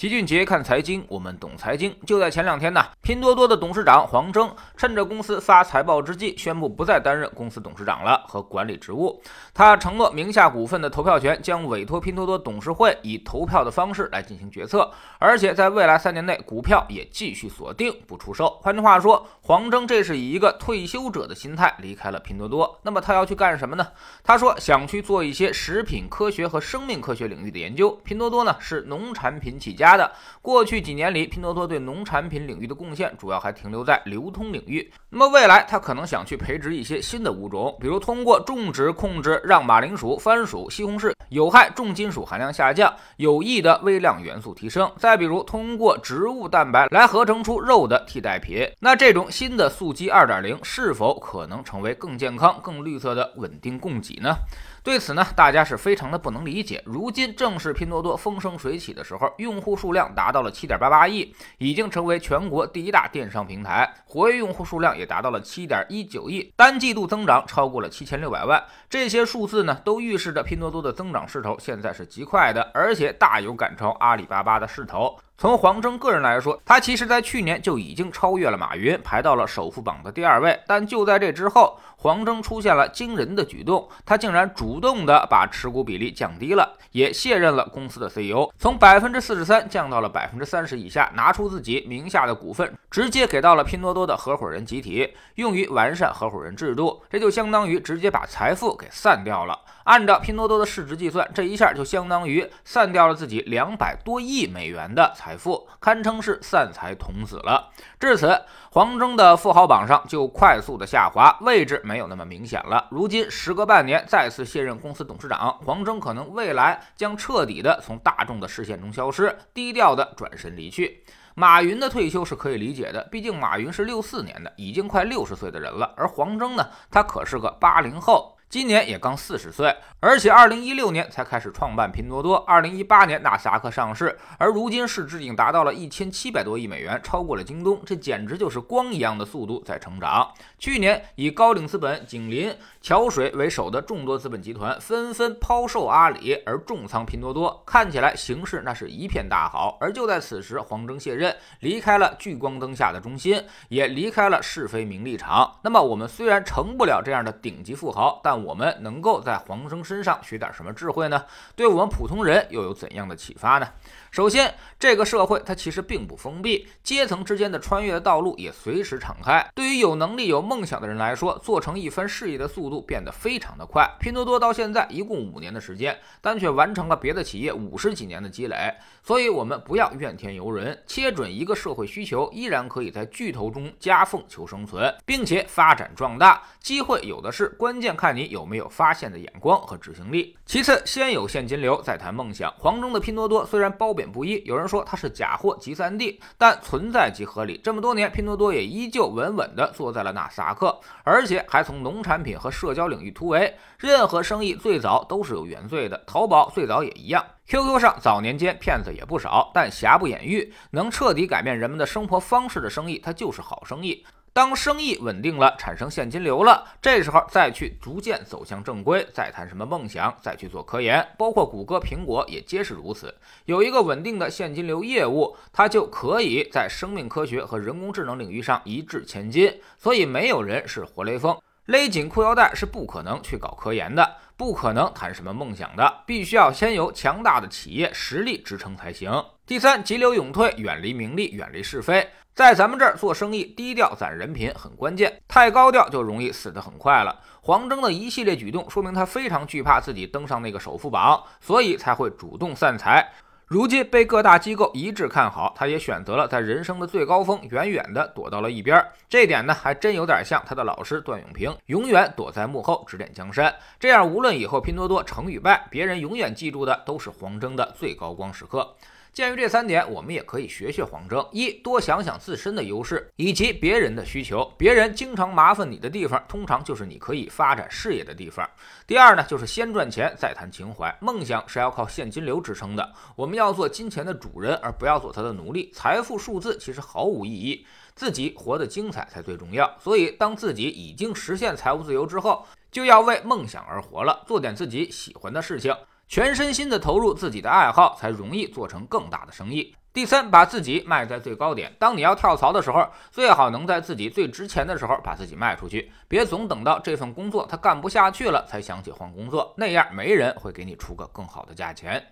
齐俊杰看财经，我们懂财经。就在前两天呢，拼多多的董事长黄峥趁着公司发财报之际，宣布不再担任公司董事长了和管理职务。他承诺名下股份的投票权将委托拼多多董事会以投票的方式来进行决策，而且在未来三年内，股票也继续锁定不出售。换句话说，黄峥这是以一个退休者的心态离开了拼多多。那么他要去干什么呢？他说想去做一些食品科学和生命科学领域的研究。拼多多呢是农产品起家。的过去几年里，拼多多对农产品领域的贡献主要还停留在流通领域。那么未来，他可能想去培植一些新的物种，比如通过种植控制，让马铃薯、番薯、西红柿有害重金属含量下降，有益的微量元素提升。再比如通过植物蛋白来合成出肉的替代品。那这种新的素鸡二点零是否可能成为更健康、更绿色的稳定供给呢？对此呢，大家是非常的不能理解。如今正是拼多多风生水起的时候，用户数量达到了七点八八亿，已经成为全国第一大电商平台，活跃用户数量也达到了七点一九亿，单季度增长超过了七千六百万。这些数字呢，都预示着拼多多的增长势头现在是极快的，而且大有赶超阿里巴巴的势头。从黄峥个人来说，他其实在去年就已经超越了马云，排到了首富榜的第二位。但就在这之后，黄峥出现了惊人的举动，他竟然主动的把持股比例降低了，也卸任了公司的 CEO，从百分之四十三降到了百分之三十以下，拿出自己名下的股份，直接给到了拼多多的合伙人集体，用于完善合伙人制度。这就相当于直接把财富给散掉了。按照拼多多的市值计算，这一下就相当于散掉了自己两百多亿美元的财财富，堪称是散财童子了。至此，黄峥的富豪榜上就快速的下滑，位置没有那么明显了。如今时隔半年再次卸任公司董事长，黄峥可能未来将彻底的从大众的视线中消失，低调的转身离去。马云的退休是可以理解的，毕竟马云是六四年的，已经快六十岁的人了，而黄峥呢，他可是个八零后。今年也刚四十岁，而且二零一六年才开始创办拼多多，二零一八年纳斯达克上市，而如今市值已经达到了一千七百多亿美元，超过了京东，这简直就是光一样的速度在成长。去年以高瓴资本、景林、桥水为首的众多资本集团纷纷抛售阿里，而重仓拼多多，看起来形势那是一片大好。而就在此时，黄峥卸任，离开了聚光灯下的中心，也离开了是非名利场。那么我们虽然成不了这样的顶级富豪，但我们能够在黄生身上学点什么智慧呢？对我们普通人又有怎样的启发呢？首先，这个社会它其实并不封闭，阶层之间的穿越的道路也随时敞开。对于有能力、有梦想的人来说，做成一番事业的速度变得非常的快。拼多多到现在一共五年的时间，但却完成了别的企业五十几年的积累。所以，我们不要怨天尤人，切准一个社会需求，依然可以在巨头中夹缝求生存，并且发展壮大。机会有的是，关键看你有没有发现的眼光和执行力。其次，先有现金流，再谈梦想。黄峥的拼多多虽然褒贬不一，有人说它是假货集散地，但存在即合理。这么多年，拼多多也依旧稳稳地坐在了纳斯达克，而且还从农产品和社交领域突围。任何生意最早都是有原罪的，淘宝最早也一样。QQ 上早年间骗子也不少，但瑕不掩瑜，能彻底改变人们的生活方式的生意，它就是好生意。当生意稳定了，产生现金流了，这时候再去逐渐走向正规，再谈什么梦想，再去做科研，包括谷歌、苹果也皆是如此。有一个稳定的现金流业务，它就可以在生命科学和人工智能领域上一掷千金。所以，没有人是活雷锋，勒紧裤腰带是不可能去搞科研的，不可能谈什么梦想的，必须要先有强大的企业实力支撑才行。第三，急流勇退，远离名利，远离是非。在咱们这儿做生意，低调攒人品很关键，太高调就容易死得很快了。黄峥的一系列举动，说明他非常惧怕自己登上那个首富榜，所以才会主动散财。如今被各大机构一致看好，他也选择了在人生的最高峰，远远的躲到了一边儿。这点呢，还真有点像他的老师段永平，永远躲在幕后指点江山。这样，无论以后拼多多成与败，别人永远记住的都是黄峥的最高光时刻。鉴于这三点，我们也可以学学黄峥：一多想想自身的优势以及别人的需求，别人经常麻烦你的地方，通常就是你可以发展事业的地方。第二呢，就是先赚钱再谈情怀，梦想是要靠现金流支撑的，我们要做金钱的主人，而不要做他的奴隶。财富数字其实毫无意义，自己活得精彩才最重要。所以，当自己已经实现财务自由之后，就要为梦想而活了，做点自己喜欢的事情。全身心的投入自己的爱好，才容易做成更大的生意。第三，把自己卖在最高点。当你要跳槽的时候，最好能在自己最值钱的时候把自己卖出去，别总等到这份工作他干不下去了才想起换工作，那样没人会给你出个更好的价钱。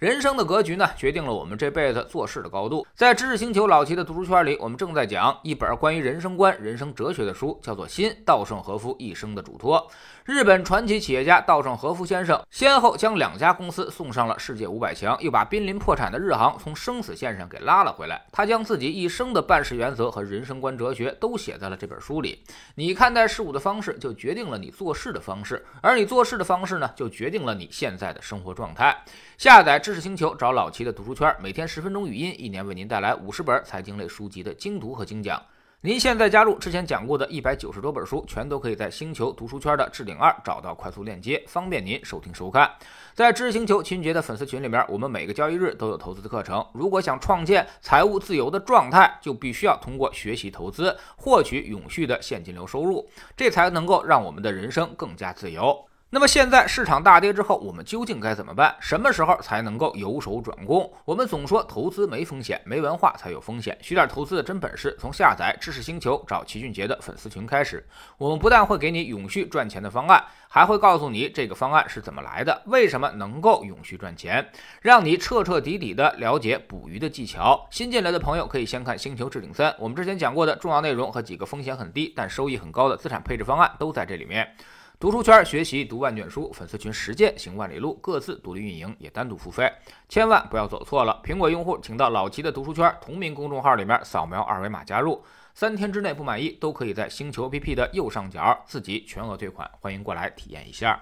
人生的格局呢，决定了我们这辈子做事的高度。在知识星球老齐的读书圈里，我们正在讲一本关于人生观、人生哲学的书，叫做《新稻盛和夫一生的嘱托》。日本传奇企业家稻盛和夫先生，先后将两家公司送上了世界五百强，又把濒临破产的日航从生死线上给拉了回来。他将自己一生的办事原则和人生观哲学都写在了这本书里。你看待事物的方式，就决定了你做事的方式，而你做事的方式呢，就决定了你现在的生活状态。下载知识星球，找老齐的读书圈，每天十分钟语音，一年为您带来五十本财经类书籍的精读和精讲。您现在加入之前讲过的一百九十多本书，全都可以在星球读书圈的置顶二找到快速链接，方便您收听收看。在知识星球秦杰的粉丝群里面，我们每个交易日都有投资的课程。如果想创建财务自由的状态，就必须要通过学习投资，获取永续的现金流收入，这才能够让我们的人生更加自由。那么现在市场大跌之后，我们究竟该怎么办？什么时候才能够由守转攻？我们总说投资没风险，没文化才有风险。学点投资的真本事，从下载知识星球找齐俊杰的粉丝群开始。我们不但会给你永续赚钱的方案，还会告诉你这个方案是怎么来的，为什么能够永续赚钱，让你彻彻底底的了解捕鱼的技巧。新进来的朋友可以先看星球置顶三，我们之前讲过的重要内容和几个风险很低但收益很高的资产配置方案都在这里面。读书圈学习读万卷书，粉丝群实践行万里路，各自独立运营，也单独付费，千万不要走错了。苹果用户请到老齐的读书圈同名公众号里面扫描二维码加入，三天之内不满意都可以在星球 APP 的右上角自己全额退款，欢迎过来体验一下。